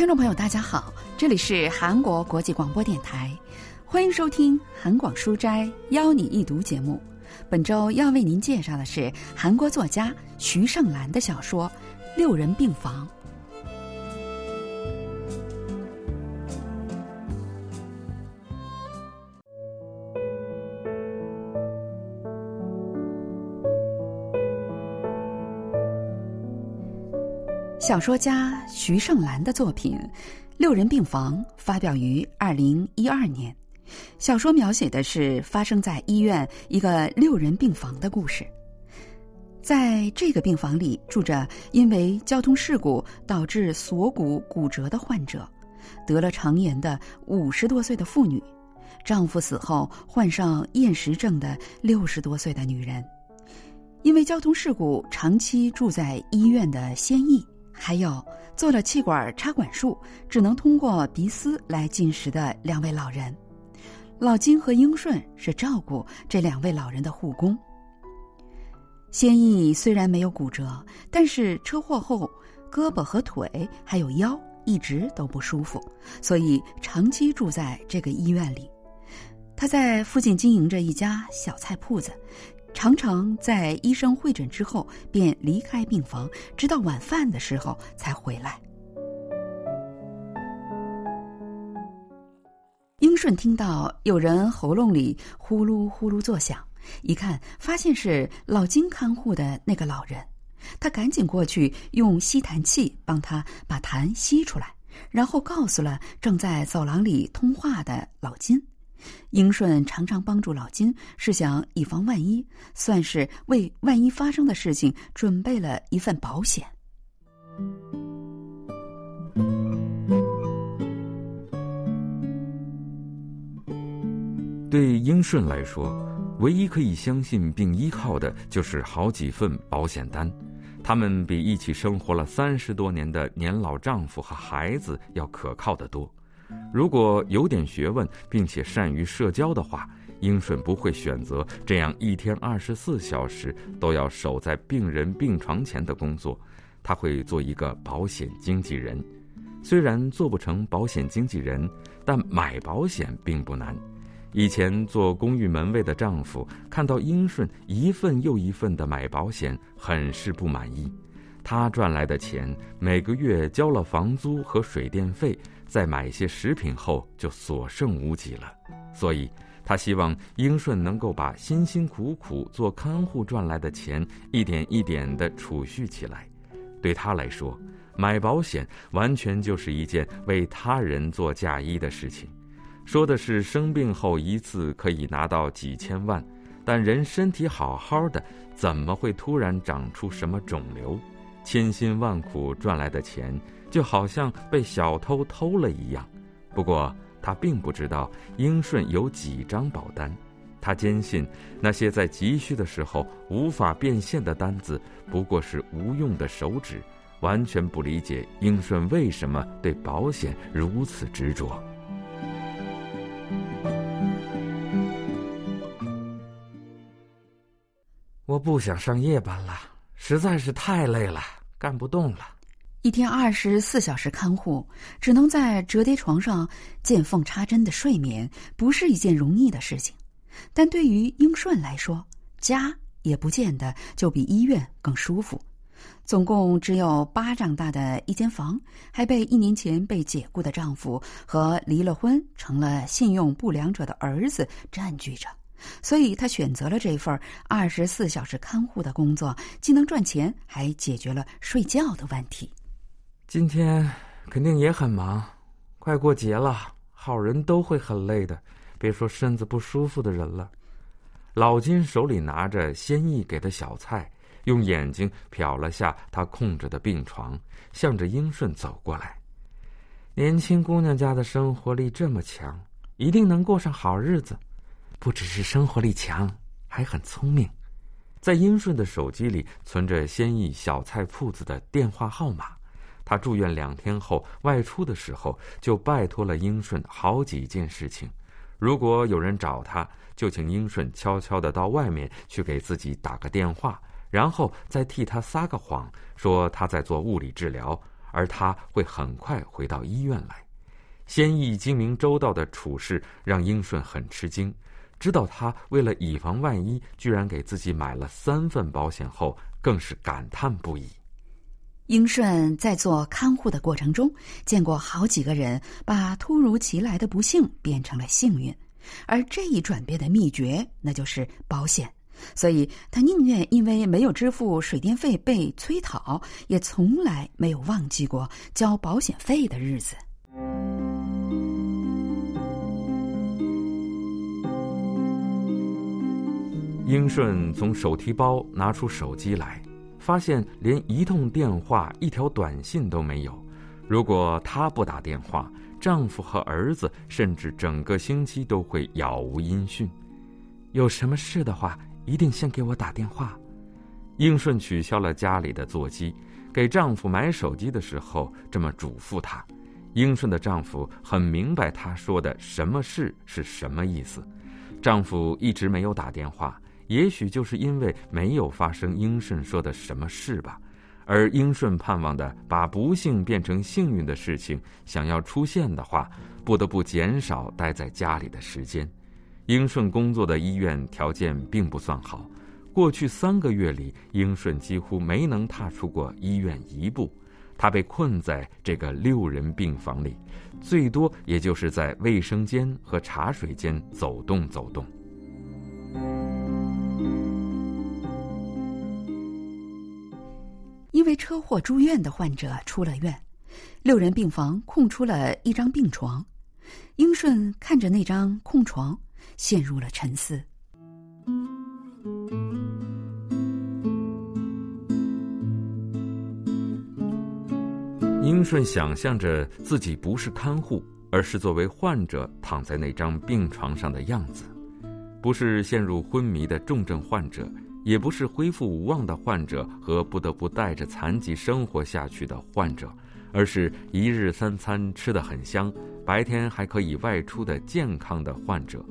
听众朋友，大家好，这里是韩国国际广播电台，欢迎收听《韩广书斋邀你一读》节目。本周要为您介绍的是韩国作家徐胜兰的小说《六人病房》。小说家徐胜兰的作品《六人病房》发表于二零一二年。小说描写的是发生在医院一个六人病房的故事。在这个病房里住着因为交通事故导致锁骨骨折的患者，得了肠炎的五十多岁的妇女，丈夫死后患上厌食症的六十多岁的女人，因为交通事故长期住在医院的先义。还有做了气管插管术，只能通过鼻饲来进食的两位老人，老金和英顺是照顾这两位老人的护工。先义虽然没有骨折，但是车祸后胳膊和腿还有腰一直都不舒服，所以长期住在这个医院里。他在附近经营着一家小菜铺子。常常在医生会诊之后便离开病房，直到晚饭的时候才回来。英顺听到有人喉咙里呼噜呼噜作响，一看发现是老金看护的那个老人，他赶紧过去用吸痰器帮他把痰吸出来，然后告诉了正在走廊里通话的老金。英顺常常帮助老金，是想以防万一，算是为万一发生的事情准备了一份保险。对英顺来说，唯一可以相信并依靠的就是好几份保险单，他们比一起生活了三十多年的年老丈夫和孩子要可靠的多。如果有点学问，并且善于社交的话，英顺不会选择这样一天二十四小时都要守在病人病床前的工作。他会做一个保险经纪人。虽然做不成保险经纪人，但买保险并不难。以前做公寓门卫的丈夫看到英顺一份又一份的买保险，很是不满意。他赚来的钱每个月交了房租和水电费。再买些食品后就所剩无几了，所以他希望英顺能够把辛辛苦苦做看护赚来的钱一点一点地储蓄起来。对他来说，买保险完全就是一件为他人做嫁衣的事情。说的是生病后一次可以拿到几千万，但人身体好好的，怎么会突然长出什么肿瘤？千辛万苦赚来的钱。就好像被小偷偷了一样，不过他并不知道英顺有几张保单。他坚信那些在急需的时候无法变现的单子不过是无用的手指，完全不理解英顺为什么对保险如此执着。我不想上夜班了，实在是太累了，干不动了。一天二十四小时看护，只能在折叠床上见缝插针的睡眠，不是一件容易的事情。但对于英顺来说，家也不见得就比医院更舒服。总共只有巴掌大的一间房，还被一年前被解雇的丈夫和离了婚成了信用不良者的儿子占据着。所以他选择了这份二十四小时看护的工作，既能赚钱，还解决了睡觉的问题。今天肯定也很忙，快过节了，好人都会很累的，别说身子不舒服的人了。老金手里拿着先义给的小菜，用眼睛瞟了下他空着的病床，向着英顺走过来。年轻姑娘家的生活力这么强，一定能过上好日子。不只是生活力强，还很聪明。在英顺的手机里存着先义小菜铺子的电话号码。他住院两天后外出的时候，就拜托了英顺好几件事情。如果有人找他，就请英顺悄悄的到外面去给自己打个电话，然后再替他撒个谎，说他在做物理治疗，而他会很快回到医院来。先义精明周到的处事让英顺很吃惊，知道他为了以防万一，居然给自己买了三份保险后，更是感叹不已。英顺在做看护的过程中，见过好几个人把突如其来的不幸变成了幸运，而这一转变的秘诀，那就是保险。所以他宁愿因为没有支付水电费被催讨，也从来没有忘记过交保险费的日子。英顺从手提包拿出手机来。发现连一通电话、一条短信都没有。如果她不打电话，丈夫和儿子甚至整个星期都会杳无音讯。有什么事的话，一定先给我打电话。英顺取消了家里的座机，给丈夫买手机的时候这么嘱咐他。英顺的丈夫很明白她说的“什么事”是什么意思。丈夫一直没有打电话。也许就是因为没有发生英顺说的什么事吧，而英顺盼望的把不幸变成幸运的事情，想要出现的话，不得不减少待在家里的时间。英顺工作的医院条件并不算好，过去三个月里，英顺几乎没能踏出过医院一步，他被困在这个六人病房里，最多也就是在卫生间和茶水间走动走动。因为车祸住院的患者出了院，六人病房空出了一张病床。英顺看着那张空床，陷入了沉思。英顺想象着自己不是看护，而是作为患者躺在那张病床上的样子，不是陷入昏迷的重症患者。也不是恢复无望的患者和不得不带着残疾生活下去的患者，而是一日三餐吃得很香，白天还可以外出的健康的患者。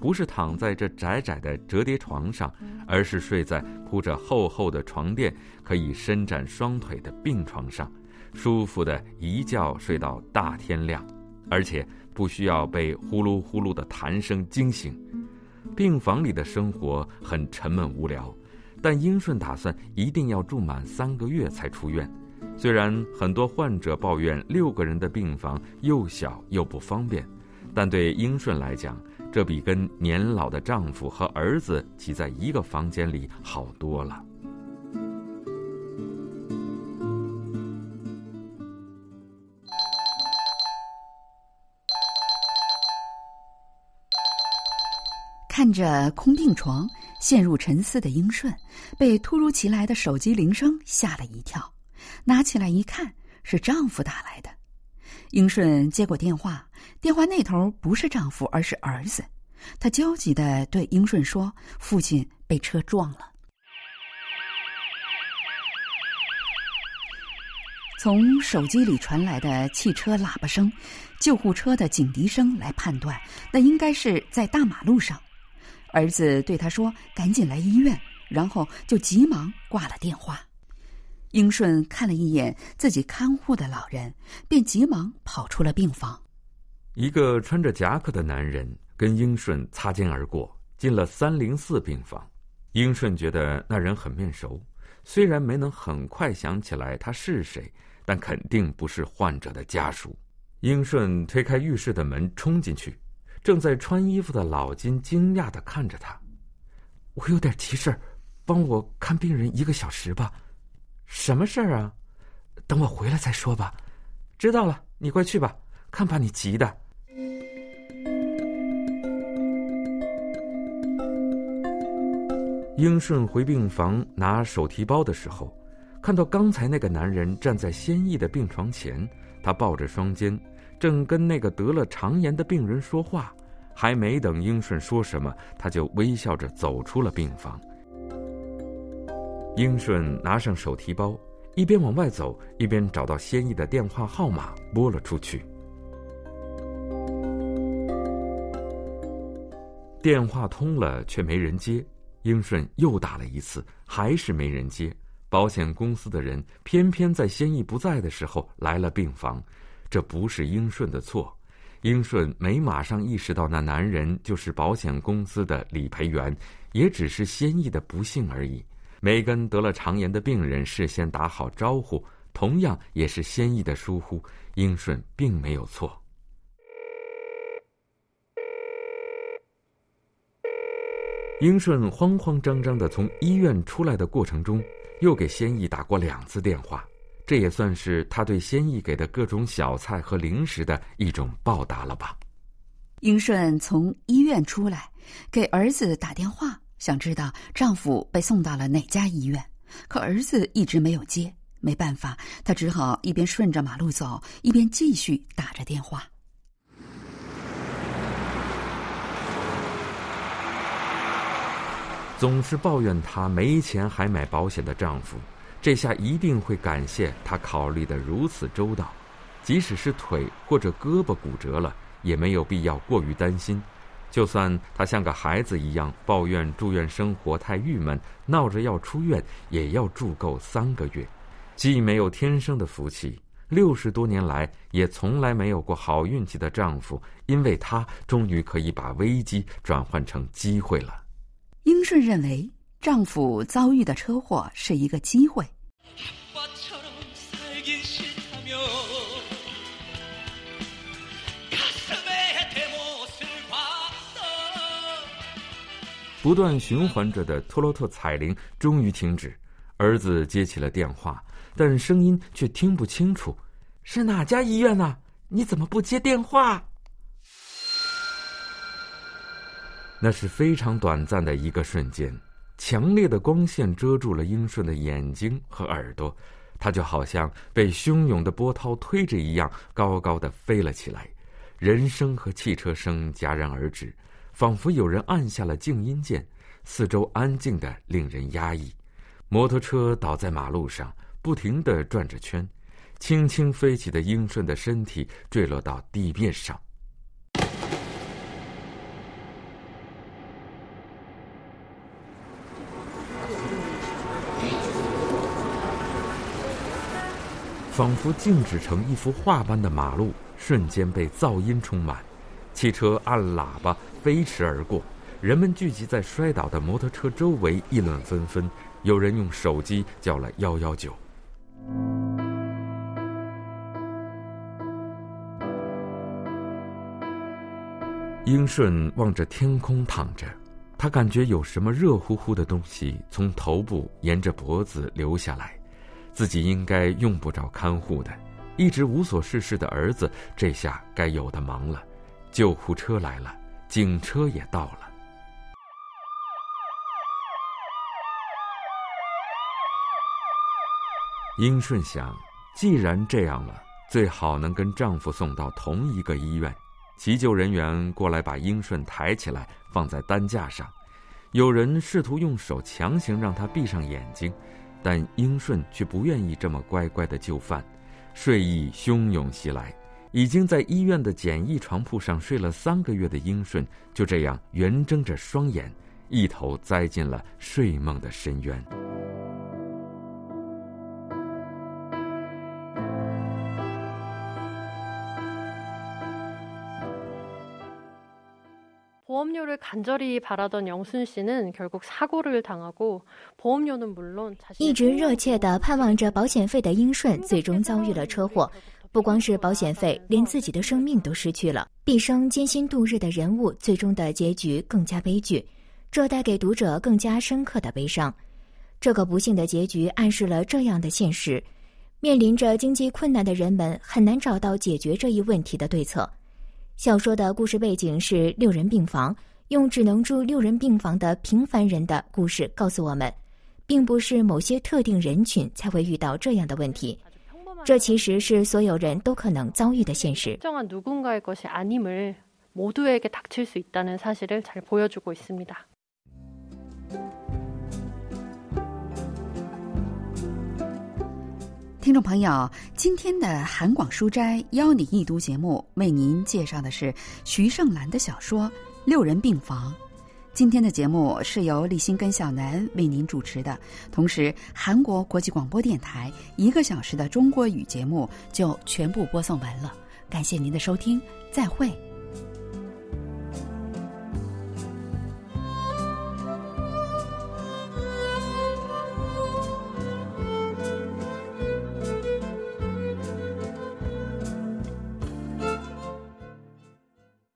不是躺在这窄窄的折叠床上，而是睡在铺着厚厚的床垫、可以伸展双腿的病床上，舒服的一觉睡到大天亮，而且不需要被呼噜呼噜的痰声惊醒。病房里的生活很沉闷无聊，但英顺打算一定要住满三个月才出院。虽然很多患者抱怨六个人的病房又小又不方便，但对英顺来讲，这比跟年老的丈夫和儿子挤在一个房间里好多了。看着空病床，陷入沉思的英顺，被突如其来的手机铃声吓了一跳，拿起来一看，是丈夫打来的。英顺接过电话，电话那头不是丈夫，而是儿子。他焦急的对英顺说：“父亲被车撞了。”从手机里传来的汽车喇叭声、救护车的警笛声来判断，那应该是在大马路上。儿子对他说：“赶紧来医院。”然后就急忙挂了电话。英顺看了一眼自己看护的老人，便急忙跑出了病房。一个穿着夹克的男人跟英顺擦肩而过，进了三零四病房。英顺觉得那人很面熟，虽然没能很快想起来他是谁，但肯定不是患者的家属。英顺推开浴室的门，冲进去。正在穿衣服的老金惊讶的看着他：“我有点急事儿，帮我看病人一个小时吧。什么事儿啊？等我回来再说吧。知道了，你快去吧，看把你急的。”英顺回病房拿手提包的时候，看到刚才那个男人站在先义的病床前，他抱着双肩。正跟那个得了肠炎的病人说话，还没等英顺说什么，他就微笑着走出了病房。英顺拿上手提包，一边往外走，一边找到先义的电话号码，拨了出去。电话通了，却没人接。英顺又打了一次，还是没人接。保险公司的人偏偏在先义不在的时候来了病房，这不是英顺的错。英顺没马上意识到那男人就是保险公司的理赔员，也只是先义的不幸而已。没跟得了肠炎的病人事先打好招呼，同样也是先义的疏忽。英顺并没有错。英顺慌慌张张的从医院出来的过程中，又给先义打过两次电话。这也算是他对先义给的各种小菜和零食的一种报答了吧。英顺从医院出来，给儿子打电话，想知道丈夫被送到了哪家医院，可儿子一直没有接。没办法，她只好一边顺着马路走，一边继续打着电话。总是抱怨她没钱还买保险的丈夫。这下一定会感谢他考虑的如此周到，即使是腿或者胳膊骨折了，也没有必要过于担心。就算他像个孩子一样抱怨住院生活太郁闷，闹着要出院，也要住够三个月。既没有天生的福气，六十多年来也从来没有过好运气的丈夫，因为他终于可以把危机转换成机会了。英顺认为。丈夫遭遇的车祸是一个机会。不断循环着的托洛特彩铃终于停止，儿子接起了电话，但声音却听不清楚。是哪家医院呢？你怎么不接电话？那是非常短暂的一个瞬间。强烈的光线遮住了英顺的眼睛和耳朵，他就好像被汹涌的波涛推着一样，高高的飞了起来。人声和汽车声戛然而止，仿佛有人按下了静音键，四周安静的令人压抑。摩托车倒在马路上，不停的转着圈，轻轻飞起的英顺的身体坠落到地面上。仿佛静止成一幅画般的马路，瞬间被噪音充满，汽车按喇叭飞驰而过，人们聚集在摔倒的摩托车周围，议论纷纷。有人用手机叫了幺幺九。英顺望着天空躺着，他感觉有什么热乎乎的东西从头部沿着脖子流下来。自己应该用不着看护的，一直无所事事的儿子，这下该有的忙了。救护车来了，警车也到了。英顺想，既然这样了，最好能跟丈夫送到同一个医院。急救人员过来把英顺抬起来，放在担架上。有人试图用手强行让他闭上眼睛。但英顺却不愿意这么乖乖的就范，睡意汹涌袭来。已经在医院的简易床铺上睡了三个月的英顺，就这样圆睁着双眼，一头栽进了睡梦的深渊。一直热切的盼望着保险费的英顺，最终遭遇了车祸。不光是保险费，连自己的生命都失去了。毕生艰辛度日的人物，最终的结局更加悲剧，这带给读者更加深刻的悲伤。这个不幸的结局暗示了这样的现实：面临着经济困难的人们，很难找到解决这一问题的对策。小说的故事背景是六人病房。用只能住六人病房的平凡人的故事告诉我们，并不是某些特定人群才会遇到这样的问题，这其实是所有人都可能遭遇的现实。听众朋友，今天的韩广书斋邀你一读节目，为您介绍的是徐胜兰的小说。六人病房，今天的节目是由立新跟小南为您主持的，同时韩国国际广播电台一个小时的中国语节目就全部播送完了。感谢您的收听，再会。